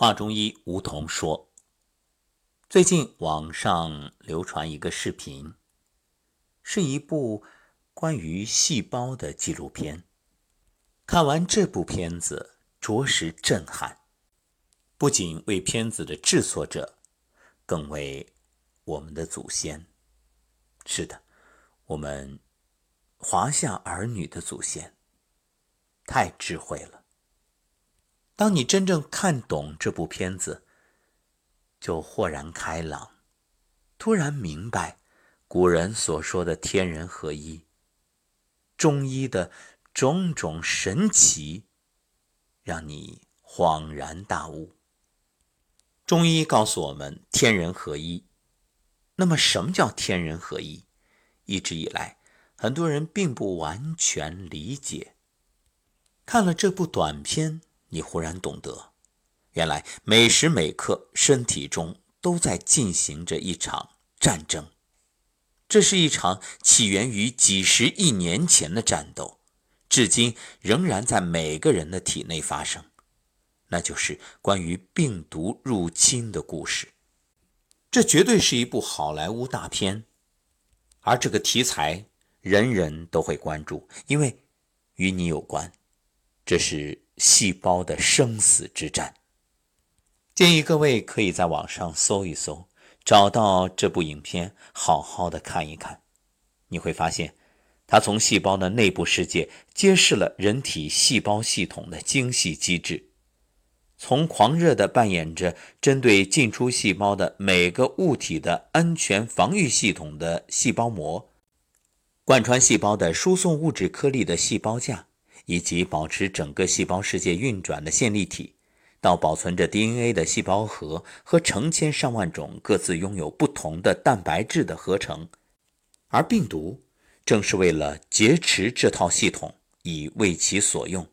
华中医吴桐说：“最近网上流传一个视频，是一部关于细胞的纪录片。看完这部片子，着实震撼，不仅为片子的制作者，更为我们的祖先。是的，我们华夏儿女的祖先，太智慧了。”当你真正看懂这部片子，就豁然开朗，突然明白古人所说的天人合一，中医的种种神奇，让你恍然大悟。中医告诉我们天人合一，那么什么叫天人合一？一直以来，很多人并不完全理解。看了这部短片。你忽然懂得，原来每时每刻身体中都在进行着一场战争，这是一场起源于几十亿年前的战斗，至今仍然在每个人的体内发生。那就是关于病毒入侵的故事。这绝对是一部好莱坞大片，而这个题材人人都会关注，因为与你有关。这是。细胞的生死之战，建议各位可以在网上搜一搜，找到这部影片，好好的看一看。你会发现，它从细胞的内部世界揭示了人体细胞系统的精细机制，从狂热的扮演着针对进出细胞的每个物体的安全防御系统的细胞膜，贯穿细胞的输送物质颗粒的细胞架。以及保持整个细胞世界运转的线粒体，到保存着 DNA 的细胞核和成千上万种各自拥有不同的蛋白质的合成，而病毒正是为了劫持这套系统，以为其所用，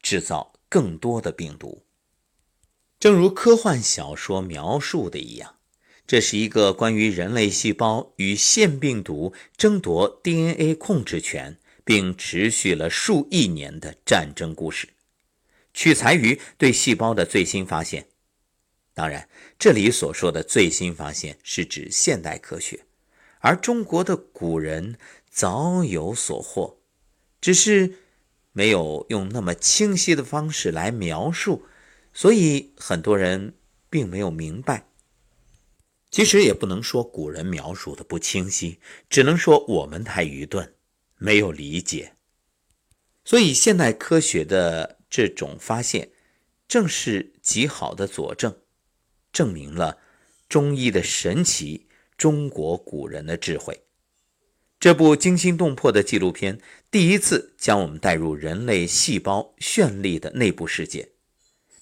制造更多的病毒。正如科幻小说描述的一样，这是一个关于人类细胞与腺病毒争夺 DNA 控制权。并持续了数亿年的战争故事，取材于对细胞的最新发现。当然，这里所说的最新发现是指现代科学，而中国的古人早有所获，只是没有用那么清晰的方式来描述，所以很多人并没有明白。其实也不能说古人描述的不清晰，只能说我们太愚钝。没有理解，所以现代科学的这种发现，正是极好的佐证，证明了中医的神奇，中国古人的智慧。这部惊心动魄的纪录片，第一次将我们带入人类细胞绚丽的内部世界。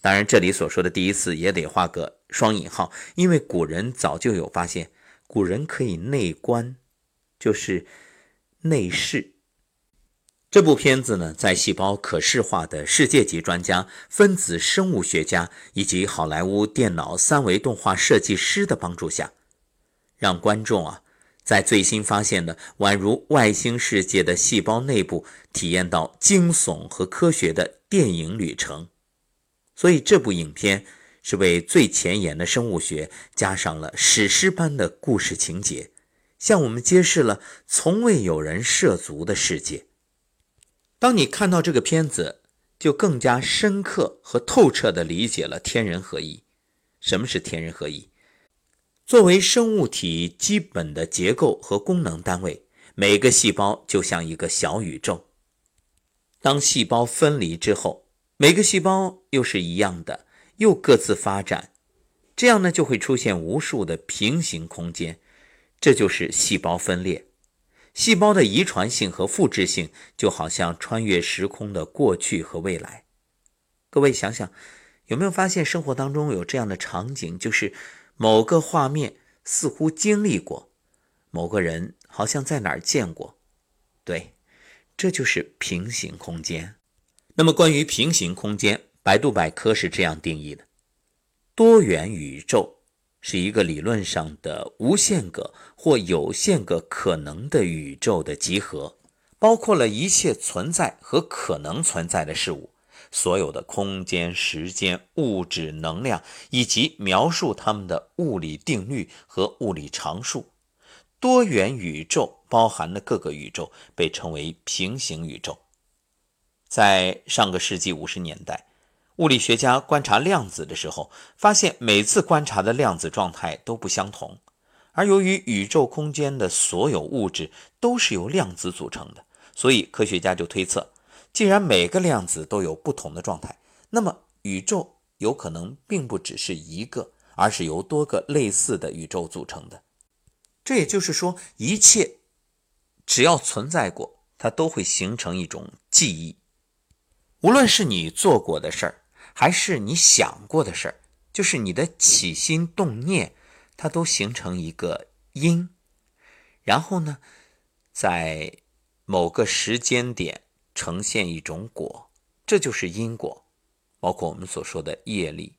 当然，这里所说的第一次也得画个双引号，因为古人早就有发现，古人可以内观，就是。内视这部片子呢，在细胞可视化的世界级专家、分子生物学家以及好莱坞电脑三维动画设计师的帮助下，让观众啊，在最新发现的宛如外星世界的细胞内部，体验到惊悚和科学的电影旅程。所以，这部影片是为最前沿的生物学加上了史诗般的故事情节。向我们揭示了从未有人涉足的世界。当你看到这个片子，就更加深刻和透彻地理解了天人合一。什么是天人合一？作为生物体基本的结构和功能单位，每个细胞就像一个小宇宙。当细胞分离之后，每个细胞又是一样的，又各自发展，这样呢，就会出现无数的平行空间。这就是细胞分裂，细胞的遗传性和复制性就好像穿越时空的过去和未来。各位想想，有没有发现生活当中有这样的场景？就是某个画面似乎经历过，某个人好像在哪儿见过。对，这就是平行空间。那么关于平行空间，百度百科是这样定义的：多元宇宙。是一个理论上的无限个或有限个可能的宇宙的集合，包括了一切存在和可能存在的事物。所有的空间、时间、物质、能量，以及描述它们的物理定律和物理常数。多元宇宙包含的各个宇宙被称为平行宇宙。在上个世纪五十年代，物理学家观察量子的时候，发现每次观察的量子状态都不相同。而由于宇宙空间的所有物质都是由量子组成的，所以科学家就推测，既然每个量子都有不同的状态，那么宇宙有可能并不只是一个，而是由多个类似的宇宙组成的。这也就是说，一切只要存在过，它都会形成一种记忆。无论是你做过的事儿，还是你想过的事儿，就是你的起心动念。它都形成一个因，然后呢，在某个时间点呈现一种果，这就是因果，包括我们所说的业力。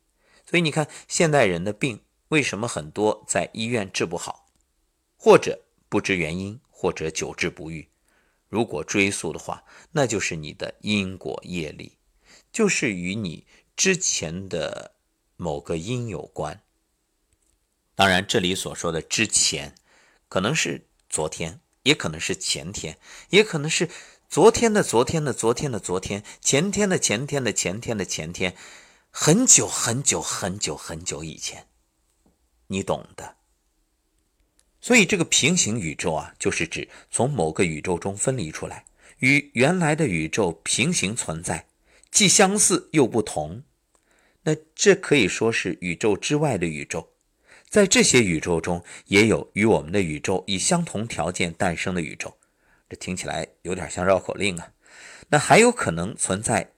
所以你看，现代人的病为什么很多在医院治不好，或者不知原因，或者久治不愈？如果追溯的话，那就是你的因果业力，就是与你之前的某个因有关。当然，这里所说的之前，可能是昨天，也可能是前天，也可能是昨天的昨天的昨天的昨天，前天的前天的前天的前天，很久很久很久很久以前，你懂的。所以，这个平行宇宙啊，就是指从某个宇宙中分离出来，与原来的宇宙平行存在，既相似又不同。那这可以说是宇宙之外的宇宙。在这些宇宙中，也有与我们的宇宙以相同条件诞生的宇宙，这听起来有点像绕口令啊。那还有可能存在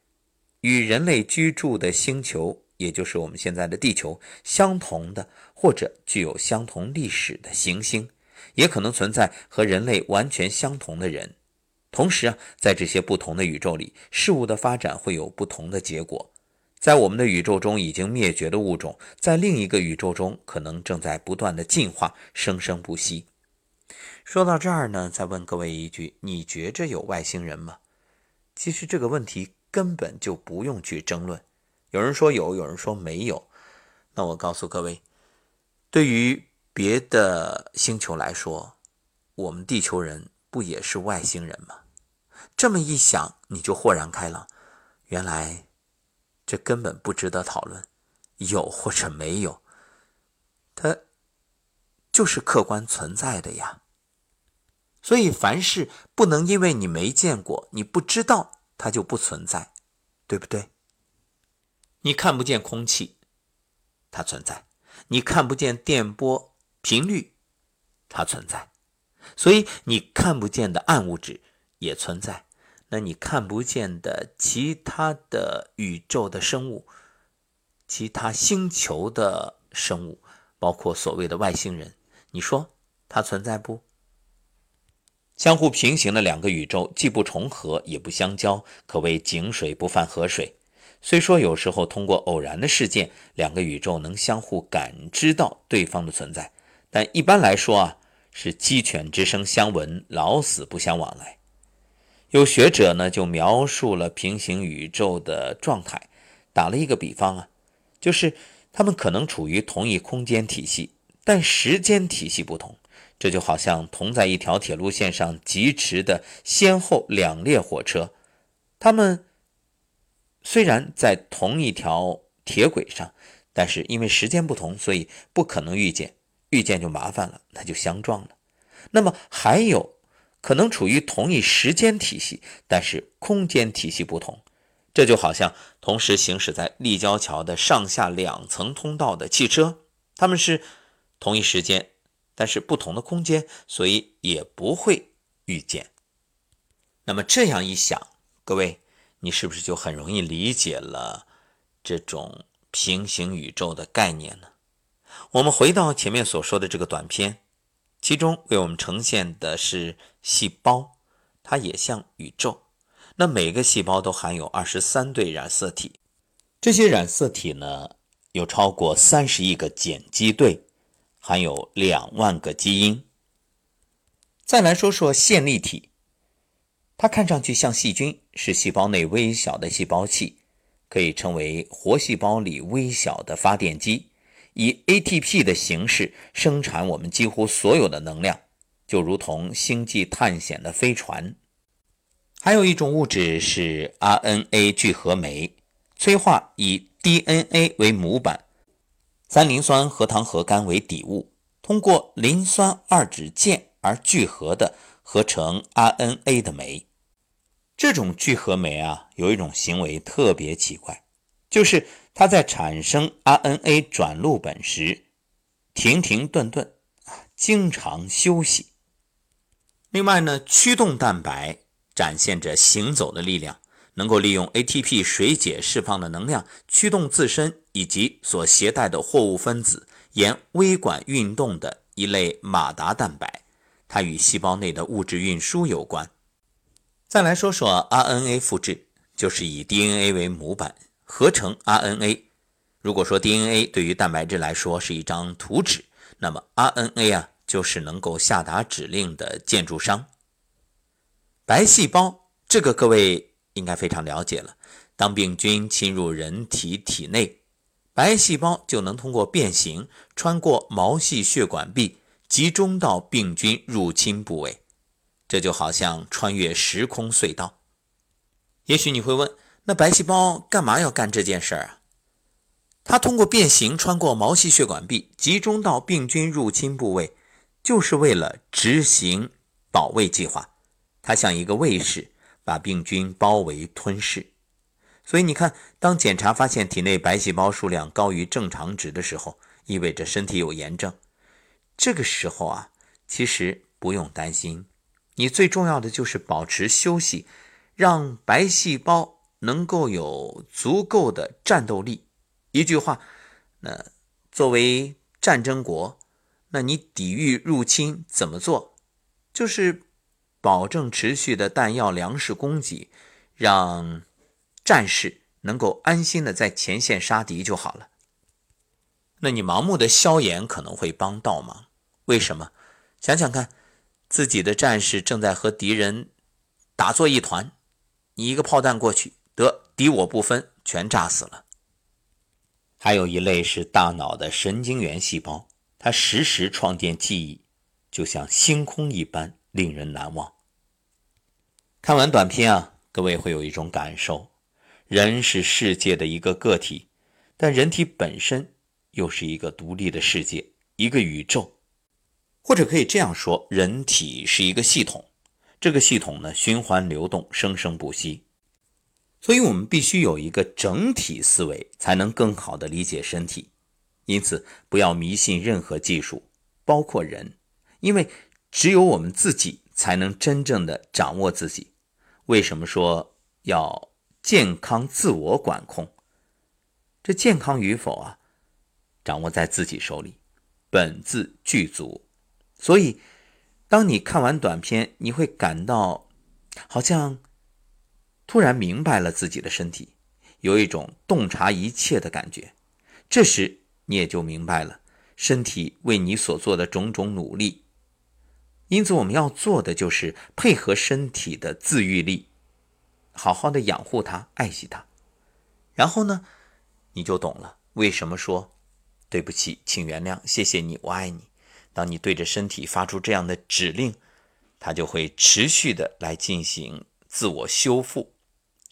与人类居住的星球，也就是我们现在的地球相同的，或者具有相同历史的行星，也可能存在和人类完全相同的人。同时啊，在这些不同的宇宙里，事物的发展会有不同的结果。在我们的宇宙中已经灭绝的物种，在另一个宇宙中可能正在不断的进化，生生不息。说到这儿呢，再问各位一句：你觉着有外星人吗？其实这个问题根本就不用去争论。有人说有，有人说没有。那我告诉各位，对于别的星球来说，我们地球人不也是外星人吗？这么一想，你就豁然开朗，原来。这根本不值得讨论，有或者没有，它就是客观存在的呀。所以凡事不能因为你没见过、你不知道，它就不存在，对不对？你看不见空气，它存在；你看不见电波频率，它存在。所以你看不见的暗物质也存在。那你看不见的其他的宇宙的生物，其他星球的生物，包括所谓的外星人，你说它存在不？相互平行的两个宇宙，既不重合也不相交，可谓井水不犯河水。虽说有时候通过偶然的事件，两个宇宙能相互感知到对方的存在，但一般来说啊，是鸡犬之声相闻，老死不相往来。有学者呢就描述了平行宇宙的状态，打了一个比方啊，就是他们可能处于同一空间体系，但时间体系不同。这就好像同在一条铁路线上疾驰的先后两列火车，他们虽然在同一条铁轨上，但是因为时间不同，所以不可能遇见，遇见就麻烦了，那就相撞了。那么还有。可能处于同一时间体系，但是空间体系不同，这就好像同时行驶在立交桥的上下两层通道的汽车，他们是同一时间，但是不同的空间，所以也不会遇见。那么这样一想，各位，你是不是就很容易理解了这种平行宇宙的概念呢？我们回到前面所说的这个短片。其中为我们呈现的是细胞，它也像宇宙。那每个细胞都含有二十三对染色体，这些染色体呢有超过三十亿个碱基对，含有两万个基因。再来说说线粒体，它看上去像细菌，是细胞内微小的细胞器，可以称为活细胞里微小的发电机，以 ATP 的形式生产我们几乎所有的能量，就如同星际探险的飞船。还有一种物质是 RNA 聚合酶，催化以 DNA 为模板，三磷酸核糖核苷为底物，通过磷酸二酯键而聚合的，合成 RNA 的酶。这种聚合酶啊，有一种行为特别奇怪，就是它在产生 RNA 转录本时停停顿顿，经常休息。另外呢，驱动蛋白展现着行走的力量，能够利用 ATP 水解释放的能量驱动自身以及所携带的货物分子沿微管运动的一类马达蛋白，它与细胞内的物质运输有关。再来说说 RNA 复制，就是以 DNA 为模板合成 RNA。如果说 DNA 对于蛋白质来说是一张图纸，那么 RNA 啊就是能够下达指令的建筑商。白细胞这个各位应该非常了解了。当病菌侵入人体体内，白细胞就能通过变形，穿过毛细血管壁，集中到病菌入侵部位。这就好像穿越时空隧道。也许你会问，那白细胞干嘛要干这件事儿啊？它通过变形穿过毛细血管壁，集中到病菌入侵部位，就是为了执行保卫计划。它像一个卫士，把病菌包围吞噬。所以你看，当检查发现体内白细胞数量高于正常值的时候，意味着身体有炎症。这个时候啊，其实不用担心。你最重要的就是保持休息，让白细胞能够有足够的战斗力。一句话，那作为战争国，那你抵御入侵怎么做？就是保证持续的弹药、粮食供给，让战士能够安心的在前线杀敌就好了。那你盲目的消炎可能会帮倒忙。为什么？想想看。自己的战士正在和敌人打作一团，你一个炮弹过去，敌我不分，全炸死了。还有一类是大脑的神经元细胞，它实时创建记忆，就像星空一般令人难忘。看完短片啊，各位会有一种感受：人是世界的一个个体，但人体本身又是一个独立的世界，一个宇宙。或者可以这样说，人体是一个系统，这个系统呢循环流动，生生不息。所以我们必须有一个整体思维，才能更好的理解身体。因此，不要迷信任何技术，包括人，因为只有我们自己才能真正的掌握自己。为什么说要健康自我管控？这健康与否啊，掌握在自己手里，本自具足。所以，当你看完短片，你会感到好像突然明白了自己的身体，有一种洞察一切的感觉。这时，你也就明白了身体为你所做的种种努力。因此，我们要做的就是配合身体的自愈力，好好的养护它，爱惜它。然后呢，你就懂了为什么说对不起，请原谅，谢谢你，我爱你。当你对着身体发出这样的指令，它就会持续的来进行自我修复，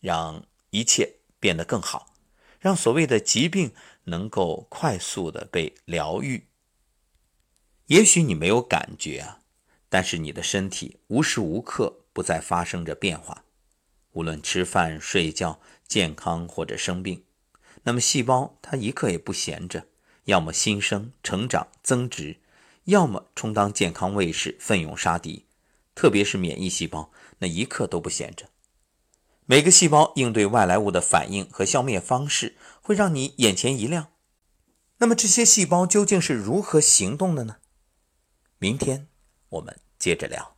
让一切变得更好，让所谓的疾病能够快速的被疗愈。也许你没有感觉啊，但是你的身体无时无刻不在发生着变化，无论吃饭、睡觉、健康或者生病，那么细胞它一刻也不闲着，要么新生、成长、增值。要么充当健康卫士，奋勇杀敌，特别是免疫细胞，那一刻都不闲着。每个细胞应对外来物的反应和消灭方式，会让你眼前一亮。那么这些细胞究竟是如何行动的呢？明天我们接着聊。